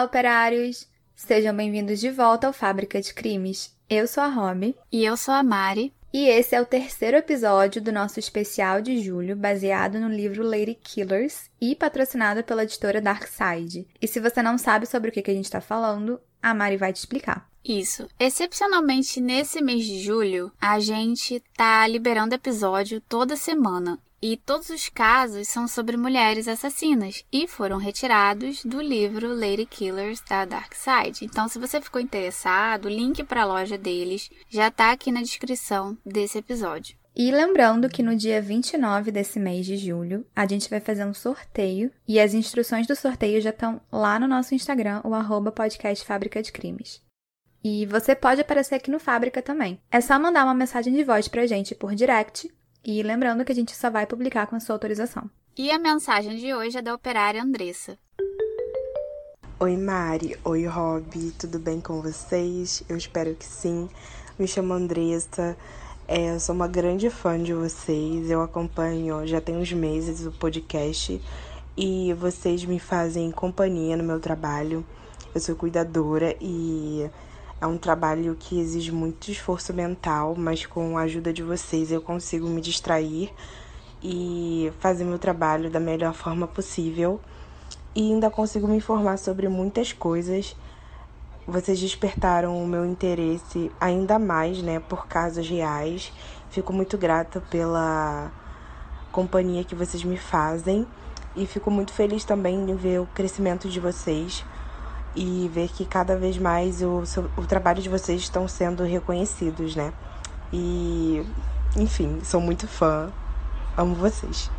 Olá, operários! Sejam bem-vindos de volta ao Fábrica de Crimes. Eu sou a Romy. E eu sou a Mari. E esse é o terceiro episódio do nosso especial de julho, baseado no livro Lady Killers e patrocinado pela editora Darkside. E se você não sabe sobre o que a gente está falando, a Mari vai te explicar. Isso. Excepcionalmente nesse mês de julho, a gente tá liberando episódio toda semana. E todos os casos são sobre mulheres assassinas e foram retirados do livro Lady Killers da Dark Side. Então, se você ficou interessado, o link para a loja deles já está aqui na descrição desse episódio. E lembrando que no dia 29 desse mês de julho, a gente vai fazer um sorteio e as instruções do sorteio já estão lá no nosso Instagram, o arroba podcast Fábrica de Crimes. E você pode aparecer aqui no Fábrica também. É só mandar uma mensagem de voz pra gente por direct e lembrando que a gente só vai publicar com a sua autorização. E a mensagem de hoje é da operária Andressa. Oi Mari, oi Rob, tudo bem com vocês? Eu espero que sim. Me chamo Andressa, é, eu sou uma grande fã de vocês. Eu acompanho já tem uns meses o podcast e vocês me fazem companhia no meu trabalho. Eu sou cuidadora e é um trabalho que exige muito esforço mental, mas com a ajuda de vocês eu consigo me distrair e fazer meu trabalho da melhor forma possível. E ainda consigo me informar sobre muitas coisas. Vocês despertaram o meu interesse ainda mais, né, por casos reais. Fico muito grata pela companhia que vocês me fazem e fico muito feliz também em ver o crescimento de vocês e ver que cada vez mais o, o trabalho de vocês estão sendo reconhecidos, né? E, enfim, sou muito fã, amo vocês.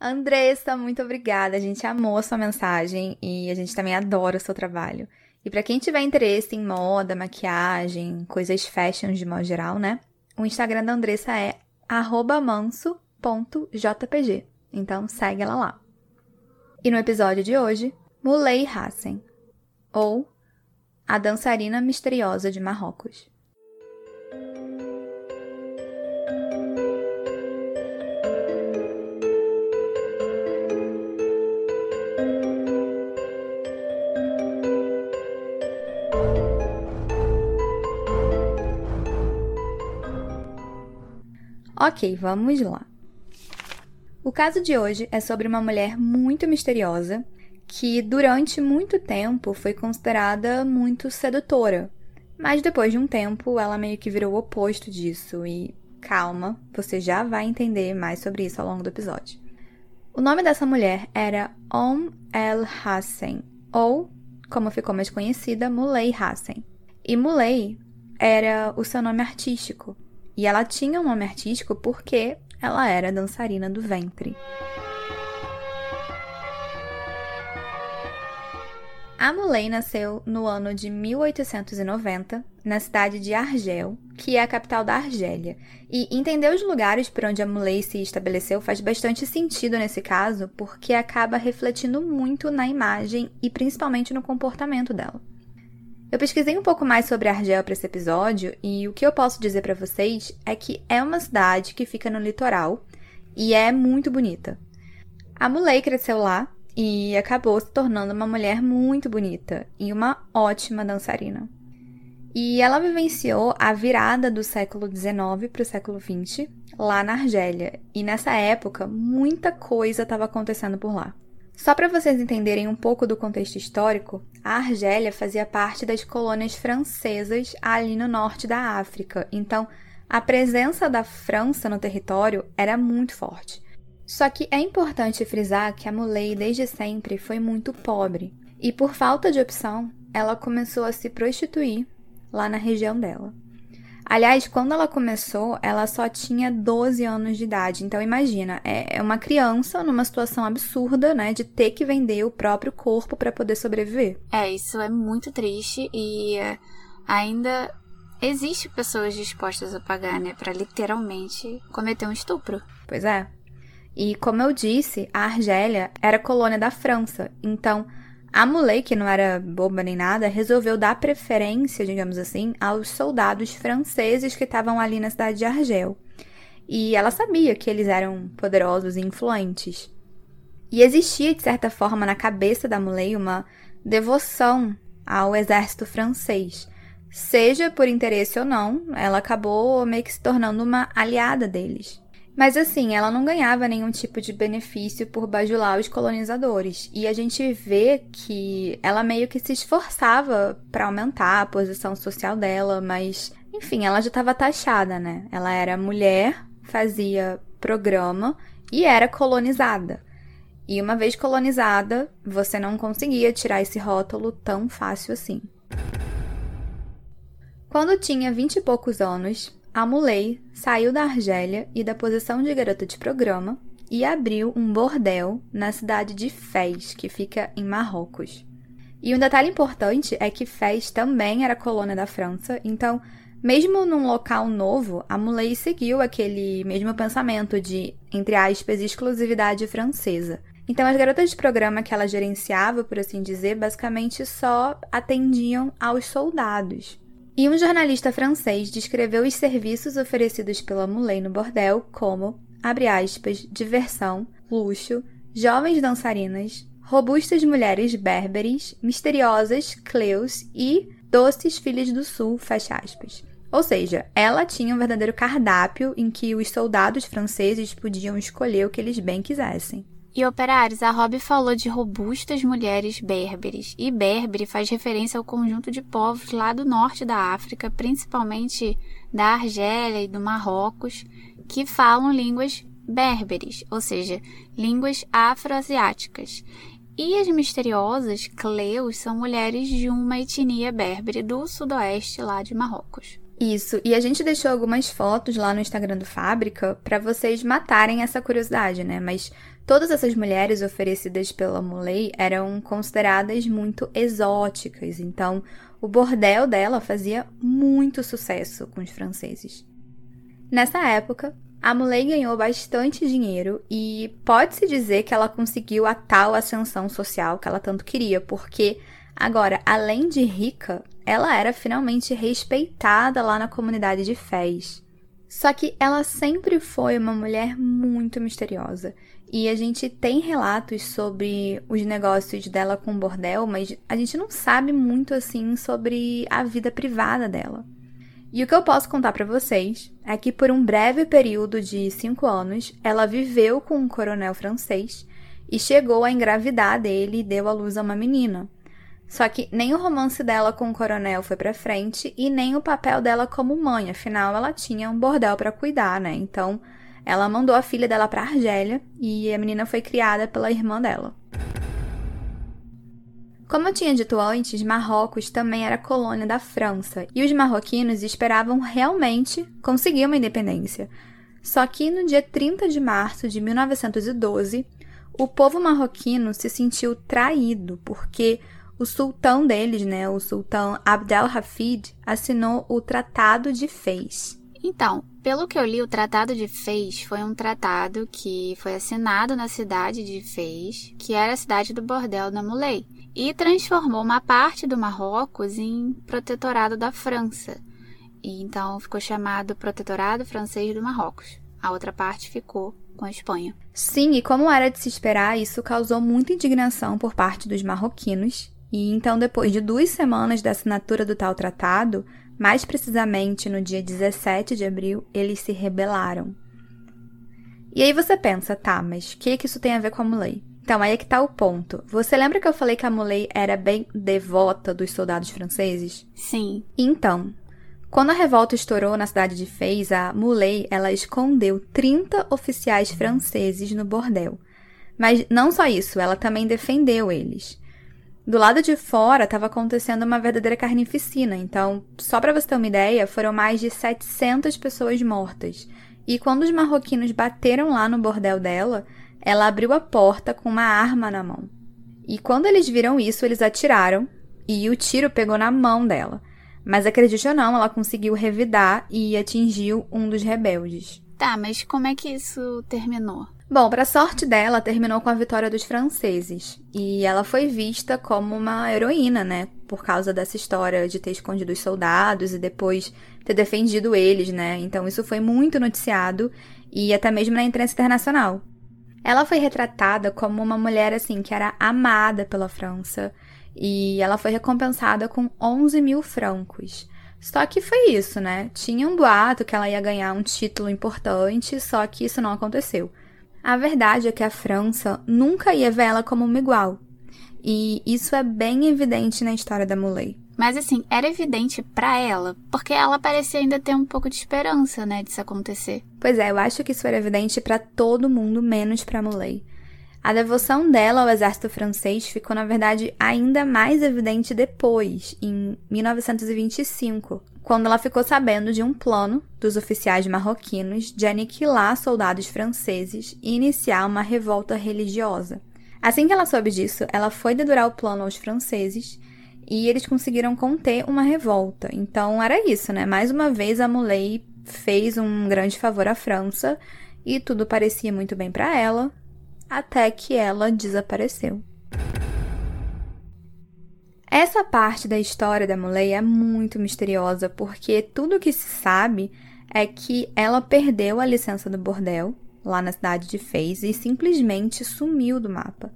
Andressa, muito obrigada. A gente amou a sua mensagem e a gente também adora o seu trabalho. E para quem tiver interesse em moda, maquiagem, coisas fashion de modo geral, né? O Instagram da Andressa é manso.jpg. Então segue ela lá. E no episódio de hoje, Muley Hassen, ou A Dançarina Misteriosa de Marrocos. Ok, vamos lá. O caso de hoje é sobre uma mulher muito misteriosa que durante muito tempo foi considerada muito sedutora. Mas depois de um tempo, ela meio que virou o oposto disso e calma, você já vai entender mais sobre isso ao longo do episódio. O nome dessa mulher era Om El Hassen, ou, como ficou mais conhecida, Muley Hassen. E Muley era o seu nome artístico. E ela tinha um nome artístico porque ela era dançarina do ventre. A Muley nasceu no ano de 1890, na cidade de Argel, que é a capital da Argélia. E entender os lugares por onde a Muley se estabeleceu faz bastante sentido nesse caso, porque acaba refletindo muito na imagem e principalmente no comportamento dela. Eu pesquisei um pouco mais sobre Argel para esse episódio e o que eu posso dizer para vocês é que é uma cidade que fica no litoral e é muito bonita. A Muley cresceu lá e acabou se tornando uma mulher muito bonita e uma ótima dançarina. E ela vivenciou a virada do século XIX para o século XX lá na Argélia, e nessa época muita coisa estava acontecendo por lá. Só para vocês entenderem um pouco do contexto histórico, a Argélia fazia parte das colônias francesas ali no norte da África, então a presença da França no território era muito forte. Só que é importante frisar que a Muley desde sempre foi muito pobre e por falta de opção, ela começou a se prostituir lá na região dela. Aliás, quando ela começou, ela só tinha 12 anos de idade. Então imagina, é, é uma criança numa situação absurda, né, de ter que vender o próprio corpo para poder sobreviver. É, isso é muito triste e é, ainda existe pessoas dispostas a pagar, né, para literalmente cometer um estupro. Pois é. E como eu disse, a Argélia era colônia da França, então a Muley, que não era boba nem nada, resolveu dar preferência, digamos assim, aos soldados franceses que estavam ali na cidade de Argel. E ela sabia que eles eram poderosos e influentes. E existia, de certa forma, na cabeça da Muley uma devoção ao exército francês. Seja por interesse ou não, ela acabou meio que se tornando uma aliada deles. Mas assim, ela não ganhava nenhum tipo de benefício por bajular os colonizadores. E a gente vê que ela meio que se esforçava para aumentar a posição social dela, mas enfim, ela já estava taxada, né? Ela era mulher, fazia programa e era colonizada. E uma vez colonizada, você não conseguia tirar esse rótulo tão fácil assim. Quando tinha vinte e poucos anos, a Muley saiu da Argélia e da posição de garota de programa e abriu um bordel na cidade de Fez, que fica em Marrocos. E um detalhe importante é que Fez também era colônia da França, então, mesmo num local novo, a Muley seguiu aquele mesmo pensamento de, entre aspas, exclusividade francesa. Então, as garotas de programa que ela gerenciava, por assim dizer, basicamente só atendiam aos soldados. E um jornalista francês descreveu os serviços oferecidos pela Muley no bordel como, abre aspas, diversão, luxo, jovens dançarinas, robustas mulheres berberes, misteriosas cleus e doces filhas do sul, fecha aspas. Ou seja, ela tinha um verdadeiro cardápio em que os soldados franceses podiam escolher o que eles bem quisessem. E operários, a Rob falou de robustas mulheres berberes. E berbere faz referência ao conjunto de povos lá do norte da África, principalmente da Argélia e do Marrocos, que falam línguas berberes, ou seja, línguas afroasiáticas. E as misteriosas Cleus são mulheres de uma etnia berbere do sudoeste lá de Marrocos. Isso, e a gente deixou algumas fotos lá no Instagram do Fábrica para vocês matarem essa curiosidade, né? Mas todas essas mulheres oferecidas pela Muley eram consideradas muito exóticas, então o bordel dela fazia muito sucesso com os franceses. Nessa época, a Muley ganhou bastante dinheiro e pode-se dizer que ela conseguiu a tal ascensão social que ela tanto queria, porque agora, além de rica, ela era finalmente respeitada lá na comunidade de Fez. Só que ela sempre foi uma mulher muito misteriosa. E a gente tem relatos sobre os negócios dela com o bordel, mas a gente não sabe muito assim sobre a vida privada dela. E o que eu posso contar para vocês é que por um breve período de cinco anos, ela viveu com um coronel francês e chegou a engravidar dele e deu à luz a uma menina. Só que nem o romance dela com o coronel foi para frente e nem o papel dela como mãe, afinal ela tinha um bordel para cuidar, né? Então, ela mandou a filha dela para Argélia e a menina foi criada pela irmã dela. Como eu tinha dito antes, Marrocos também era colônia da França e os marroquinos esperavam realmente conseguir uma independência. Só que no dia 30 de março de 1912, o povo marroquino se sentiu traído porque o sultão deles, né, o sultão Abdel Hafid, assinou o Tratado de Fez. Então, pelo que eu li, o Tratado de Fez foi um tratado que foi assinado na cidade de Fez, que era a cidade do bordel da Muley, e transformou uma parte do Marrocos em protetorado da França. E então ficou chamado Protetorado Francês do Marrocos. A outra parte ficou com a Espanha. Sim, e como era de se esperar, isso causou muita indignação por parte dos marroquinos, e então, depois de duas semanas da assinatura do tal tratado, mais precisamente no dia 17 de abril, eles se rebelaram. E aí você pensa, tá, mas o que, que isso tem a ver com a Muley? Então, aí é que tá o ponto. Você lembra que eu falei que a Muley era bem devota dos soldados franceses? Sim. Então, quando a revolta estourou na cidade de Fez, a Muley, ela escondeu 30 oficiais franceses no bordel. Mas não só isso, ela também defendeu eles. Do lado de fora estava acontecendo uma verdadeira carnificina, então, só para você ter uma ideia, foram mais de 700 pessoas mortas. E quando os marroquinos bateram lá no bordel dela, ela abriu a porta com uma arma na mão. E quando eles viram isso, eles atiraram e o tiro pegou na mão dela. Mas acredite ou não, ela conseguiu revidar e atingiu um dos rebeldes. Tá, mas como é que isso terminou? Bom, para sorte dela, terminou com a vitória dos franceses. E ela foi vista como uma heroína, né? Por causa dessa história de ter escondido os soldados e depois ter defendido eles, né? Então isso foi muito noticiado e até mesmo na imprensa internacional. Ela foi retratada como uma mulher assim que era amada pela França e ela foi recompensada com 11 mil francos. Só que foi isso, né? Tinha um boato que ela ia ganhar um título importante, só que isso não aconteceu. A verdade é que a França nunca ia ver ela como uma igual. E isso é bem evidente na história da Muley. Mas assim, era evidente para ela, porque ela parecia ainda ter um pouco de esperança, né, disso acontecer. Pois é, eu acho que isso era evidente para todo mundo, menos para Muley. A devoção dela ao exército francês ficou, na verdade, ainda mais evidente depois, em 1925, quando ela ficou sabendo de um plano dos oficiais marroquinos de aniquilar soldados franceses e iniciar uma revolta religiosa. Assim que ela soube disso, ela foi dedurar o plano aos franceses e eles conseguiram conter uma revolta. Então era isso, né? Mais uma vez a Muley fez um grande favor à França e tudo parecia muito bem para ela, até que ela desapareceu. Essa parte da história da Muley é muito misteriosa, porque tudo que se sabe é que ela perdeu a licença do bordel lá na cidade de Fez e simplesmente sumiu do mapa.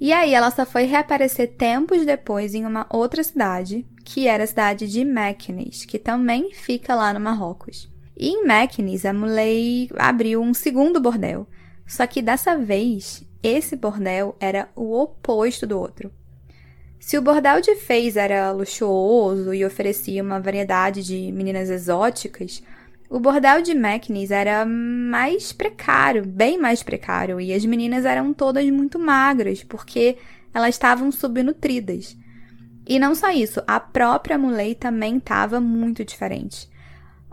E aí ela só foi reaparecer tempos depois em uma outra cidade, que era a cidade de Meknes, que também fica lá no Marrocos. E em Meknes, a Muley abriu um segundo bordel, só que dessa vez, esse bordel era o oposto do outro. Se o bordel de Fez era luxuoso e oferecia uma variedade de meninas exóticas, o bordel de Meknes era mais precário, bem mais precário, e as meninas eram todas muito magras, porque elas estavam subnutridas. E não só isso, a própria Muley também estava muito diferente.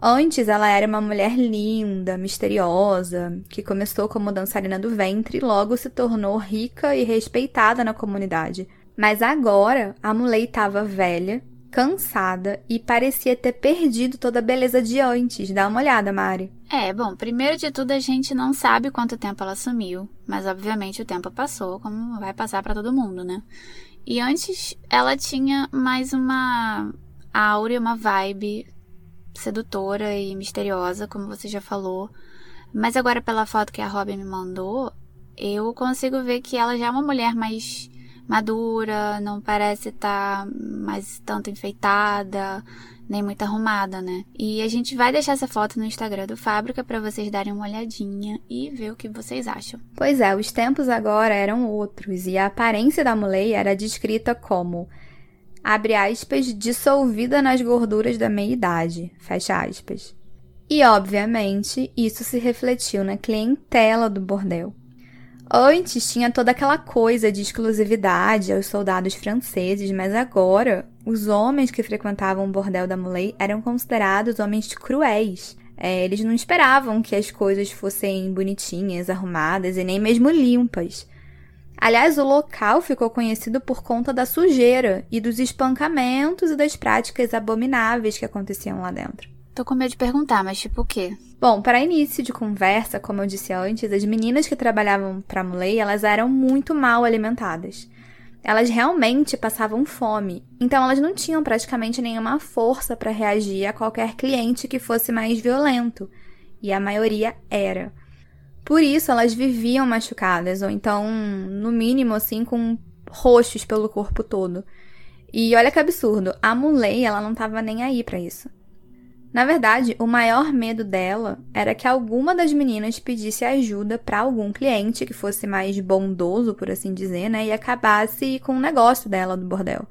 Antes ela era uma mulher linda, misteriosa, que começou como dançarina do ventre e logo se tornou rica e respeitada na comunidade. Mas agora a Muley estava velha, cansada e parecia ter perdido toda a beleza de antes. Dá uma olhada, Mari. É, bom, primeiro de tudo a gente não sabe quanto tempo ela sumiu, mas obviamente o tempo passou, como vai passar para todo mundo, né? E antes ela tinha mais uma áurea, uma vibe sedutora e misteriosa, como você já falou. Mas agora, pela foto que a Robin me mandou, eu consigo ver que ela já é uma mulher mais madura, não parece estar tá mais tanto enfeitada, nem muito arrumada, né? E a gente vai deixar essa foto no Instagram do Fábrica para vocês darem uma olhadinha e ver o que vocês acham. Pois é, os tempos agora eram outros e a aparência da mulher era descrita como abre aspas, dissolvida nas gorduras da meia-idade, fecha aspas. E, obviamente, isso se refletiu na clientela do bordel. Antes tinha toda aquela coisa de exclusividade aos soldados franceses, mas agora os homens que frequentavam o bordel da Muley eram considerados homens cruéis. É, eles não esperavam que as coisas fossem bonitinhas, arrumadas e nem mesmo limpas. Aliás, o local ficou conhecido por conta da sujeira e dos espancamentos e das práticas abomináveis que aconteciam lá dentro. Tô com medo de perguntar, mas tipo o quê? Bom, para início de conversa, como eu disse antes, as meninas que trabalhavam para Muley, elas eram muito mal alimentadas. Elas realmente passavam fome, então elas não tinham praticamente nenhuma força para reagir a qualquer cliente que fosse mais violento, e a maioria era. Por isso elas viviam machucadas, ou então, no mínimo, assim, com roxos pelo corpo todo. E olha que absurdo, a Muley, ela não tava nem aí para isso. Na verdade, o maior medo dela era que alguma das meninas pedisse ajuda para algum cliente que fosse mais bondoso, por assim dizer, né, e acabasse com o negócio dela do bordel.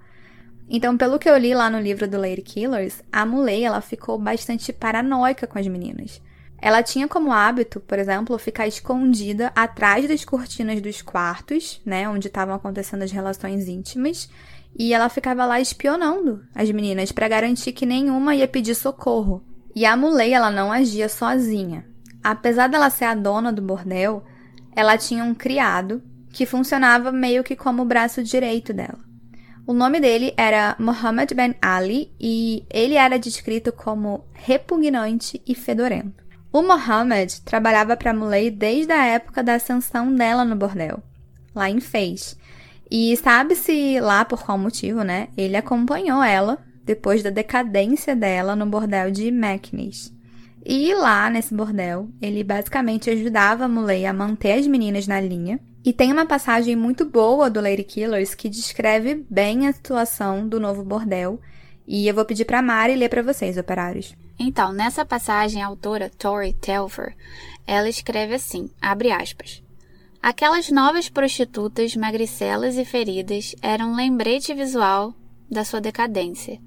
Então, pelo que eu li lá no livro do Lady Killers, a Muley ela ficou bastante paranoica com as meninas. Ela tinha como hábito, por exemplo, ficar escondida atrás das cortinas dos quartos, né, onde estavam acontecendo as relações íntimas, e ela ficava lá espionando as meninas para garantir que nenhuma ia pedir socorro. E a Muley, ela não agia sozinha. Apesar dela ser a dona do bordel, ela tinha um criado que funcionava meio que como o braço direito dela. O nome dele era Muhammad Ben Ali e ele era descrito como repugnante e fedorento. O Mohammed trabalhava para Muley desde a época da ascensão dela no bordel, lá em Fez. E sabe-se lá por qual motivo, né? Ele acompanhou ela depois da decadência dela no bordel de Meknes. E lá nesse bordel, ele basicamente ajudava a Muley a manter as meninas na linha E tem uma passagem muito boa do Lady Killers que descreve bem a situação do novo bordel. E eu vou pedir para Mari ler para vocês, operários. Então, nessa passagem, a autora Tori Telfer, ela escreve assim, abre aspas. Aquelas novas prostitutas magricelas e feridas eram um lembrete visual da sua decadência.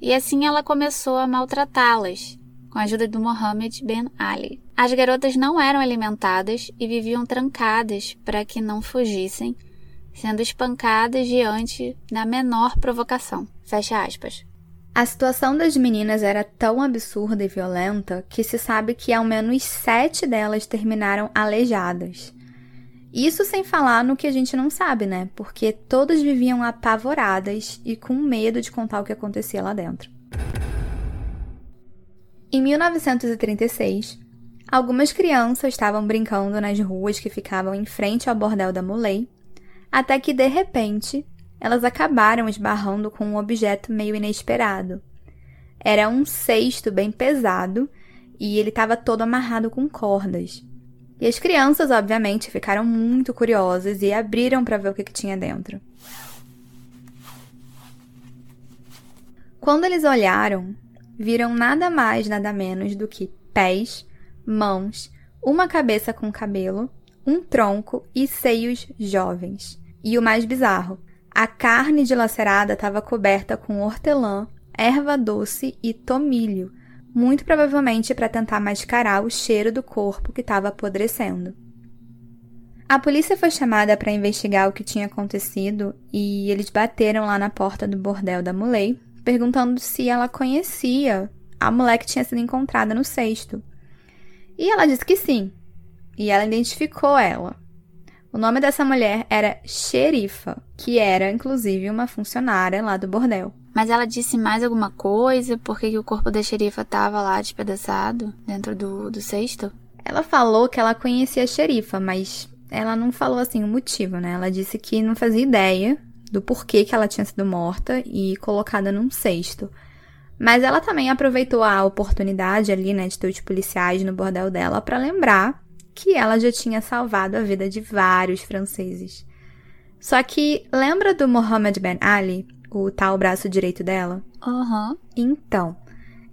E assim ela começou a maltratá-las, com a ajuda do Mohammed Ben Ali. As garotas não eram alimentadas e viviam trancadas para que não fugissem, sendo espancadas diante da menor provocação. Fecha aspas. A situação das meninas era tão absurda e violenta que se sabe que ao menos sete delas terminaram aleijadas. Isso sem falar no que a gente não sabe, né? Porque todas viviam apavoradas e com medo de contar o que acontecia lá dentro. Em 1936, algumas crianças estavam brincando nas ruas que ficavam em frente ao bordel da Muley, até que de repente elas acabaram esbarrando com um objeto meio inesperado. Era um cesto bem pesado e ele estava todo amarrado com cordas. E as crianças, obviamente, ficaram muito curiosas e abriram para ver o que, que tinha dentro. Quando eles olharam, viram nada mais, nada menos do que pés, mãos, uma cabeça com cabelo, um tronco e seios jovens. E o mais bizarro, a carne dilacerada estava coberta com hortelã, erva doce e tomilho, muito provavelmente para tentar mascarar o cheiro do corpo que estava apodrecendo. A polícia foi chamada para investigar o que tinha acontecido e eles bateram lá na porta do bordel da Muley perguntando se ela conhecia a mulher que tinha sido encontrada no cesto. E ela disse que sim. E ela identificou ela. O nome dessa mulher era Xerifa, que era inclusive uma funcionária lá do bordel. Mas ela disse mais alguma coisa? Por que o corpo da xerifa estava lá despedaçado dentro do, do cesto? Ela falou que ela conhecia a xerifa, mas ela não falou assim o motivo, né? Ela disse que não fazia ideia do porquê que ela tinha sido morta e colocada num cesto. Mas ela também aproveitou a oportunidade ali, né, de ter os policiais no bordel dela para lembrar que ela já tinha salvado a vida de vários franceses. Só que lembra do Mohammed Ben Ali, o tal braço direito dela? Aham. Uhum. Então,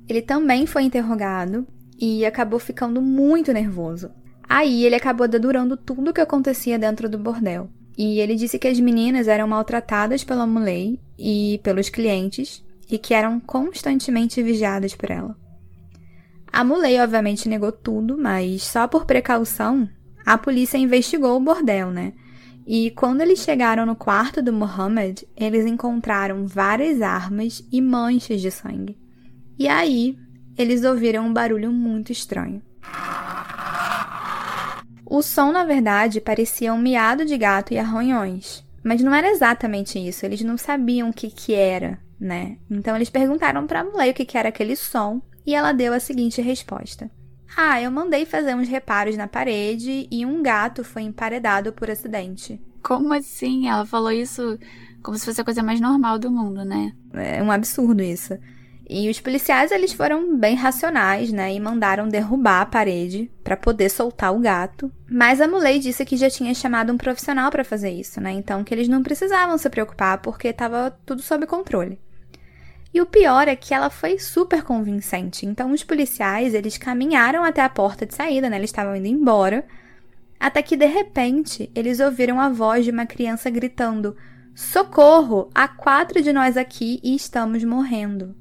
ele também foi interrogado e acabou ficando muito nervoso. Aí ele acabou dedurando tudo o que acontecia dentro do bordel. E ele disse que as meninas eram maltratadas pela Muley e pelos clientes e que eram constantemente vigiadas por ela. A Muley obviamente negou tudo, mas só por precaução, a polícia investigou o bordel, né? E quando eles chegaram no quarto do Mohammed, eles encontraram várias armas e manchas de sangue. E aí, eles ouviram um barulho muito estranho. O som, na verdade, parecia um miado de gato e arranhões. Mas não era exatamente isso, eles não sabiam o que, que era, né? Então eles perguntaram para a mulher o que, que era aquele som e ela deu a seguinte resposta: Ah, eu mandei fazer uns reparos na parede e um gato foi emparedado por acidente. Como assim? Ela falou isso como se fosse a coisa mais normal do mundo, né? É um absurdo isso. E os policiais eles foram bem racionais, né, e mandaram derrubar a parede para poder soltar o gato. Mas a Muley disse que já tinha chamado um profissional para fazer isso, né? Então que eles não precisavam se preocupar porque estava tudo sob controle. E o pior é que ela foi super convincente. Então os policiais, eles caminharam até a porta de saída, né? Eles estavam indo embora, até que de repente eles ouviram a voz de uma criança gritando: "Socorro! Há quatro de nós aqui e estamos morrendo."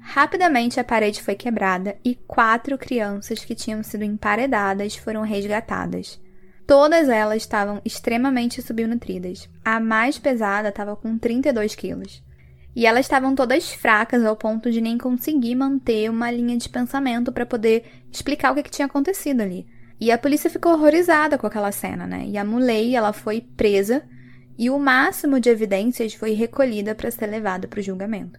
Rapidamente a parede foi quebrada e quatro crianças que tinham sido emparedadas foram resgatadas. Todas elas estavam extremamente subnutridas. A mais pesada estava com 32 quilos. E elas estavam todas fracas ao ponto de nem conseguir manter uma linha de pensamento para poder explicar o que, que, tinha acontecido ali. E a polícia ficou horrorizada com aquela cena, né? E a Muley, ela foi presa e o máximo de evidências foi recolhida para ser levada para o julgamento.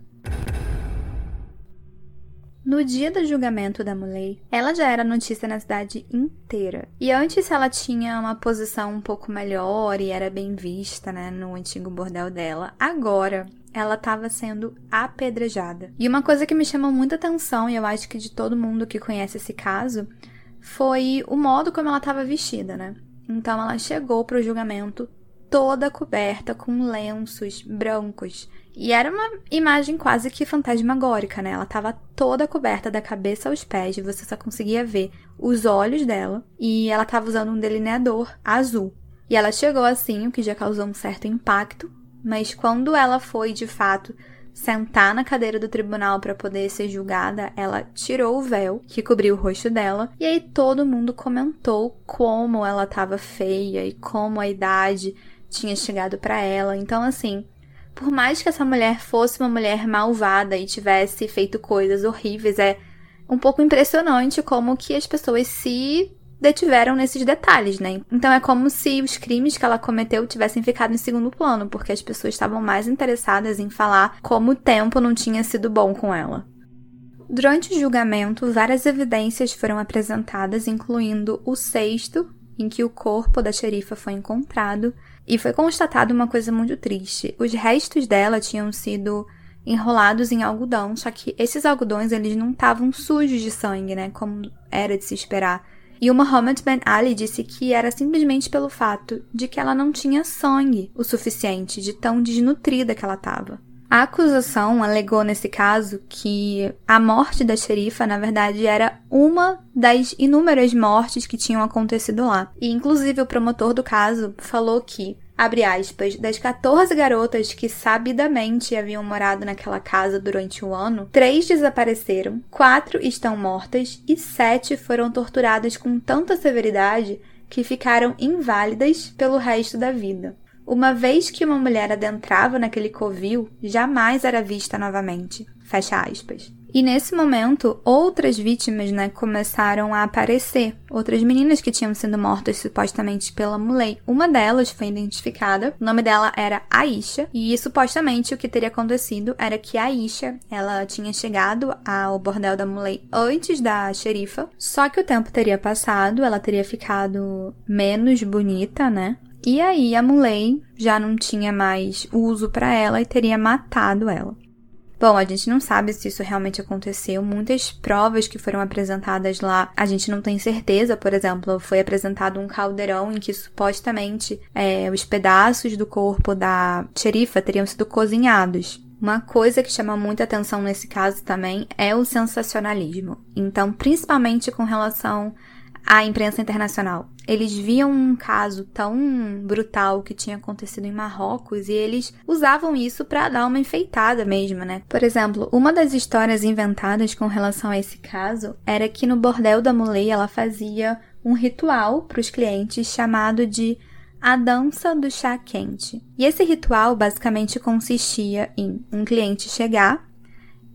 No dia do julgamento da Muley, ela já era notícia na cidade inteira. E antes ela tinha uma posição um pouco melhor e era bem vista, né, no antigo bordel dela. Agora, ela estava sendo apedrejada. E uma coisa que me chamou muita atenção, e eu acho que de todo mundo que conhece esse caso, foi o modo como ela estava vestida, né? Então ela chegou para o julgamento toda coberta com lenços brancos. E era uma imagem quase que fantasmagórica, né? Ela estava toda coberta da cabeça aos pés, você só conseguia ver os olhos dela, e ela estava usando um delineador azul. E ela chegou assim, o que já causou um certo impacto, mas quando ela foi de fato sentar na cadeira do tribunal para poder ser julgada, ela tirou o véu que cobriu o rosto dela, e aí todo mundo comentou como ela estava feia e como a idade tinha chegado para ela. Então, assim, por mais que essa mulher fosse uma mulher malvada e tivesse feito coisas horríveis, é um pouco impressionante como que as pessoas se detiveram nesses detalhes, né? Então é como se os crimes que ela cometeu tivessem ficado em segundo plano, porque as pessoas estavam mais interessadas em falar como o tempo não tinha sido bom com ela. Durante o julgamento, várias evidências foram apresentadas, incluindo o sexto, em que o corpo da xerifa foi encontrado, e foi constatado uma coisa muito triste. Os restos dela tinham sido enrolados em algodão, só que esses algodões eles não estavam sujos de sangue, né, como era de se esperar. E o Muhammad Ben Ali disse que era simplesmente pelo fato de que ela não tinha sangue o suficiente, de tão desnutrida que ela estava. A acusação alegou nesse caso que a morte da xerifa, na verdade, era uma das inúmeras mortes que tinham acontecido lá. E inclusive o promotor do caso falou que abre aspas, das 14 garotas que sabidamente haviam morado naquela casa durante o ano, três desapareceram, quatro estão mortas e sete foram torturadas com tanta severidade que ficaram inválidas pelo resto da vida. Uma vez que uma mulher adentrava naquele covil, jamais era vista novamente. Fecha aspas. E nesse momento, outras vítimas, né, começaram a aparecer. Outras meninas que tinham sido mortas supostamente pela Muley. Uma delas foi identificada. O nome dela era Aisha. E supostamente o que teria acontecido era que a Aisha, ela tinha chegado ao bordel da Muley antes da xerifa. Só que o tempo teria passado, ela teria ficado menos bonita, né? E aí a Muley já não tinha mais uso para ela e teria matado ela. Bom, a gente não sabe se isso realmente aconteceu. Muitas provas que foram apresentadas lá, a gente não tem certeza. Por exemplo, foi apresentado um caldeirão em que supostamente é, os pedaços do corpo da xerifa teriam sido cozinhados. Uma coisa que chama muita atenção nesse caso também é o sensacionalismo. Então, principalmente com relação à imprensa internacional. Eles viam um caso tão brutal que tinha acontecido em Marrocos e eles usavam isso para dar uma enfeitada mesmo, né? Por exemplo, uma das histórias inventadas com relação a esse caso era que no bordel da Mulei ela fazia um ritual para os clientes chamado de a dança do chá quente. E esse ritual basicamente consistia em um cliente chegar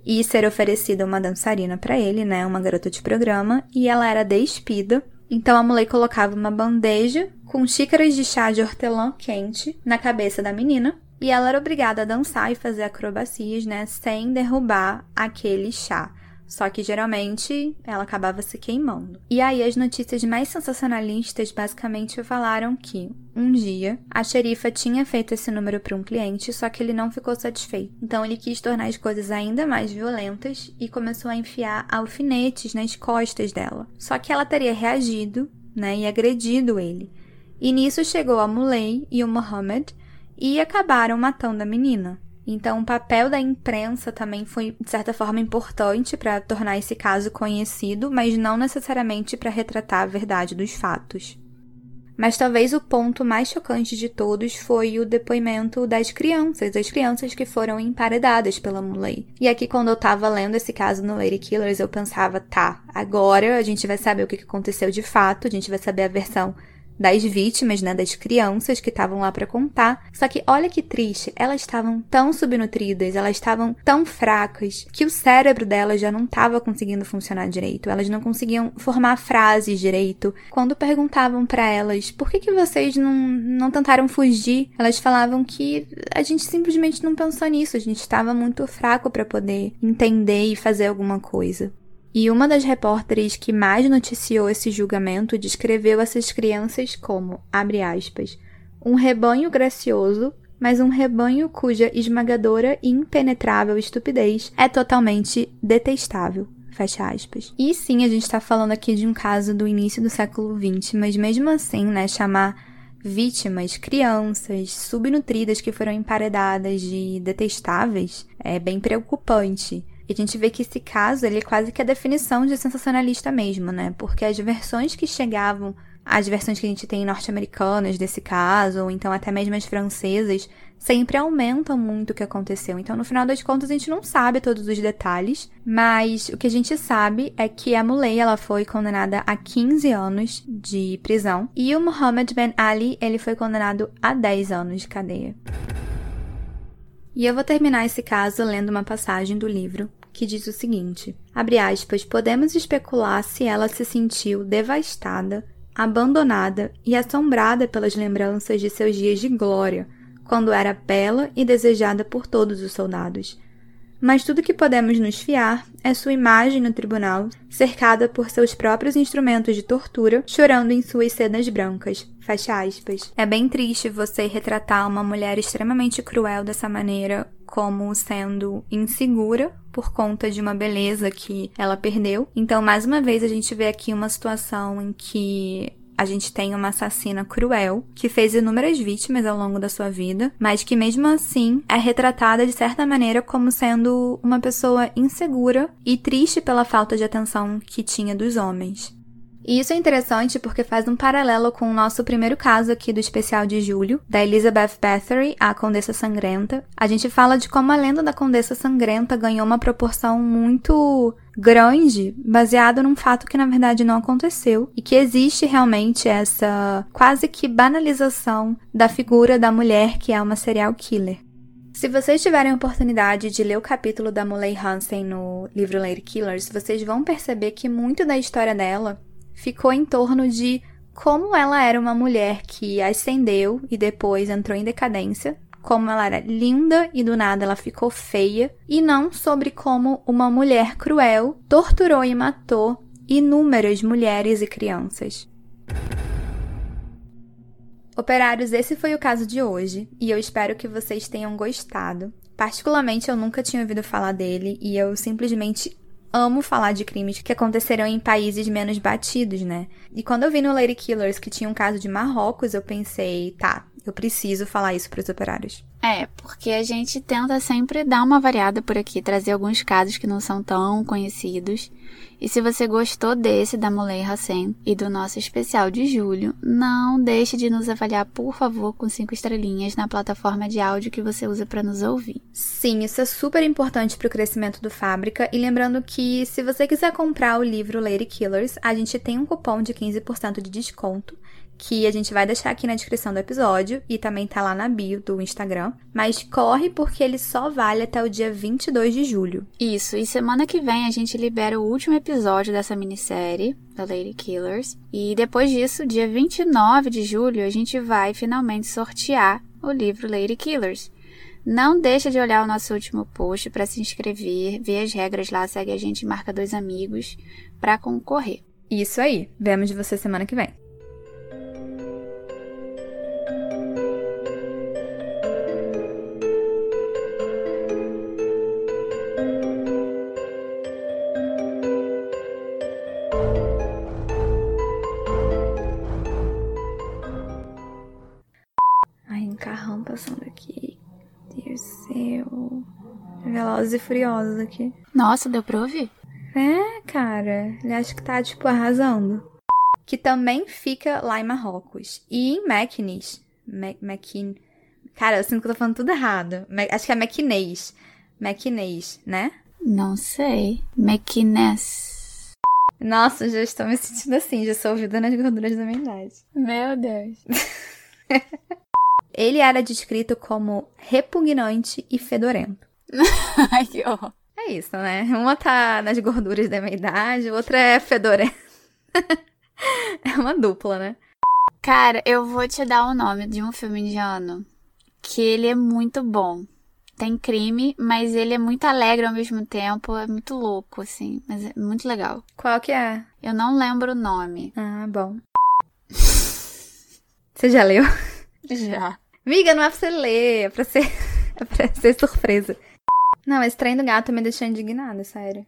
e ser oferecida uma dançarina para ele, né, uma garota de programa, e ela era despida. Então a mulher colocava uma bandeja com xícaras de chá de hortelã quente na cabeça da menina, e ela era obrigada a dançar e fazer acrobacias, né, sem derrubar aquele chá. Só que geralmente ela acabava se queimando. E aí as notícias mais sensacionalistas basicamente falaram que um dia a xerifa tinha feito esse número para um cliente, só que ele não ficou satisfeito. Então ele quis tornar as coisas ainda mais violentas e começou a enfiar alfinetes nas costas dela. Só que ela teria reagido, né, e agredido ele. E nisso chegou a Muley e o Mohammed e acabaram matando a menina. Então, o papel da imprensa também foi, de certa forma, importante para tornar esse caso conhecido, mas não necessariamente para retratar a verdade dos fatos. Mas talvez o ponto mais chocante de todos foi o depoimento das crianças, as crianças que foram emparedadas pela Muley. E aqui, quando eu tava lendo esse caso no Lady Killers, eu pensava, tá, agora a gente vai saber o que aconteceu de fato, a gente vai saber a versão das vítimas, né, das crianças que estavam lá para contar. Só que olha que triste, elas estavam tão subnutridas, elas estavam tão fracas que o cérebro delas já não estava conseguindo funcionar direito. Elas não conseguiam formar frases direito. Quando perguntavam para elas por que, que vocês não, não tentaram fugir, elas falavam que a gente simplesmente não pensou nisso, a gente estava muito fraco para poder entender e fazer alguma coisa. E uma das repórteres que mais noticiou esse julgamento descreveu essas crianças como, abre aspas, um rebanho gracioso, mas um rebanho cuja esmagadora e impenetrável estupidez é totalmente detestável. Fecha aspas. E sim, a gente tá falando aqui de um caso do início do século XX, mas mesmo assim, né, chamar vítimas, crianças, subnutridas que foram emparedadas de detestáveis é bem preocupante. E a gente vê que esse caso, ele é quase que a definição de sensacionalista mesmo, né? Porque as versões que chegavam as versões que a gente tem norte-americanas desse caso, ou então até mesmo as francesas, sempre aumentam muito o que aconteceu. Então, no final das contas, a gente não sabe todos os detalhes, mas o que a gente sabe é que a Muley ela foi condenada a 15 anos de prisão e o Muhammad Ben Ali ele foi condenado a 10 anos de cadeia. E eu vou terminar esse caso lendo uma passagem do livro que diz o seguinte: aspas, podemos especular se ela se sentiu devastada abandonada e assombrada pelas lembranças de seus dias de glória, quando era bela e desejada por todos os soldados. Mas tudo que podemos nos fiar é sua imagem no tribunal, cercada por seus próprios instrumentos de tortura, chorando em suas sedas brancas. Fecha aspas. É bem triste você retratar uma mulher extremamente cruel dessa maneira, como sendo insegura por conta de uma beleza que ela perdeu. Então, mais uma vez, a gente vê aqui uma situação em que a gente tem uma assassina cruel que fez inúmeras vítimas ao longo da sua vida, mas que mesmo assim é retratada de certa maneira como sendo uma pessoa insegura e triste pela falta de atenção que tinha dos homens. E isso é interessante porque faz um paralelo com o nosso primeiro caso aqui do especial de julho, da Elizabeth Bathory, a Condessa Sangrenta. A gente fala de como a lenda da Condessa Sangrenta ganhou uma proporção muito grande, baseado num fato que na verdade não aconteceu e que existe realmente essa quase que banalização da figura da mulher que é uma serial killer. Se vocês tiverem a oportunidade de ler o capítulo da Molly Hansen no livro Lady Killers, vocês vão perceber que muito da história dela ficou em torno de como ela era uma mulher que ascendeu e depois entrou em decadência, como ela era linda e do nada ela ficou feia, e não sobre como uma mulher cruel torturou e matou inúmeras mulheres e crianças. Operários, esse foi o caso de hoje e eu espero que vocês tenham gostado. Particularmente, eu nunca tinha ouvido falar dele e eu simplesmente amo falar de crimes que aconteceram em países menos batidos, né? E quando eu vi no Lady Killers que tinha um caso de Marrocos, eu pensei, tá, eu preciso falar isso para os operários. É, porque a gente tenta sempre dar uma variada por aqui, trazer alguns casos que não são tão conhecidos. E se você gostou desse da Mulher Hassan e do nosso especial de julho, não deixe de nos avaliar, por favor, com cinco estrelinhas na plataforma de áudio que você usa para nos ouvir. Sim, isso é super importante para o crescimento do Fábrica. E lembrando que se você quiser comprar o livro Lady Killers, a gente tem um cupom de 15% de desconto que a gente vai deixar aqui na descrição do episódio e também tá lá na bio do Instagram. Mas corre porque ele só vale até o dia 22 de julho. Isso, e semana que vem a gente libera o último episódio dessa minissérie, da Lady Killers. E depois disso, dia 29 de julho, a gente vai finalmente sortear o livro Lady Killers. Não deixa de olhar o nosso último post para se inscrever, ver as regras lá, segue a gente marca dois amigos para concorrer. Isso aí. Vemos de você semana que vem. Velozes e Furiosos aqui. Nossa, deu pra ouvir? É, cara. Ele acha que tá, tipo, arrasando. Que também fica lá em Marrocos. E em. Mequin... Cara, eu sinto que eu tô falando tudo errado. Acho que é Mequinez. Mequinez, né? Não sei. Mequinez. Nossa, já estou me sentindo assim. Já sou ouvida nas gorduras da minha idade. Meu Deus. Ele era descrito como repugnante e fedorento. Ai, que horror. É isso, né? Uma tá nas gorduras da minha idade, outra é fedorenta. é uma dupla, né? Cara, eu vou te dar o nome de um filme indiano que ele é muito bom. Tem crime, mas ele é muito alegre ao mesmo tempo, é muito louco, assim, mas é muito legal. Qual que é? Eu não lembro o nome. Ah, bom. Você já leu? Já. Miga, não é pra você ler, é pra ser, é pra ser surpresa. Não, esse trem do gato me deixou indignada, sério.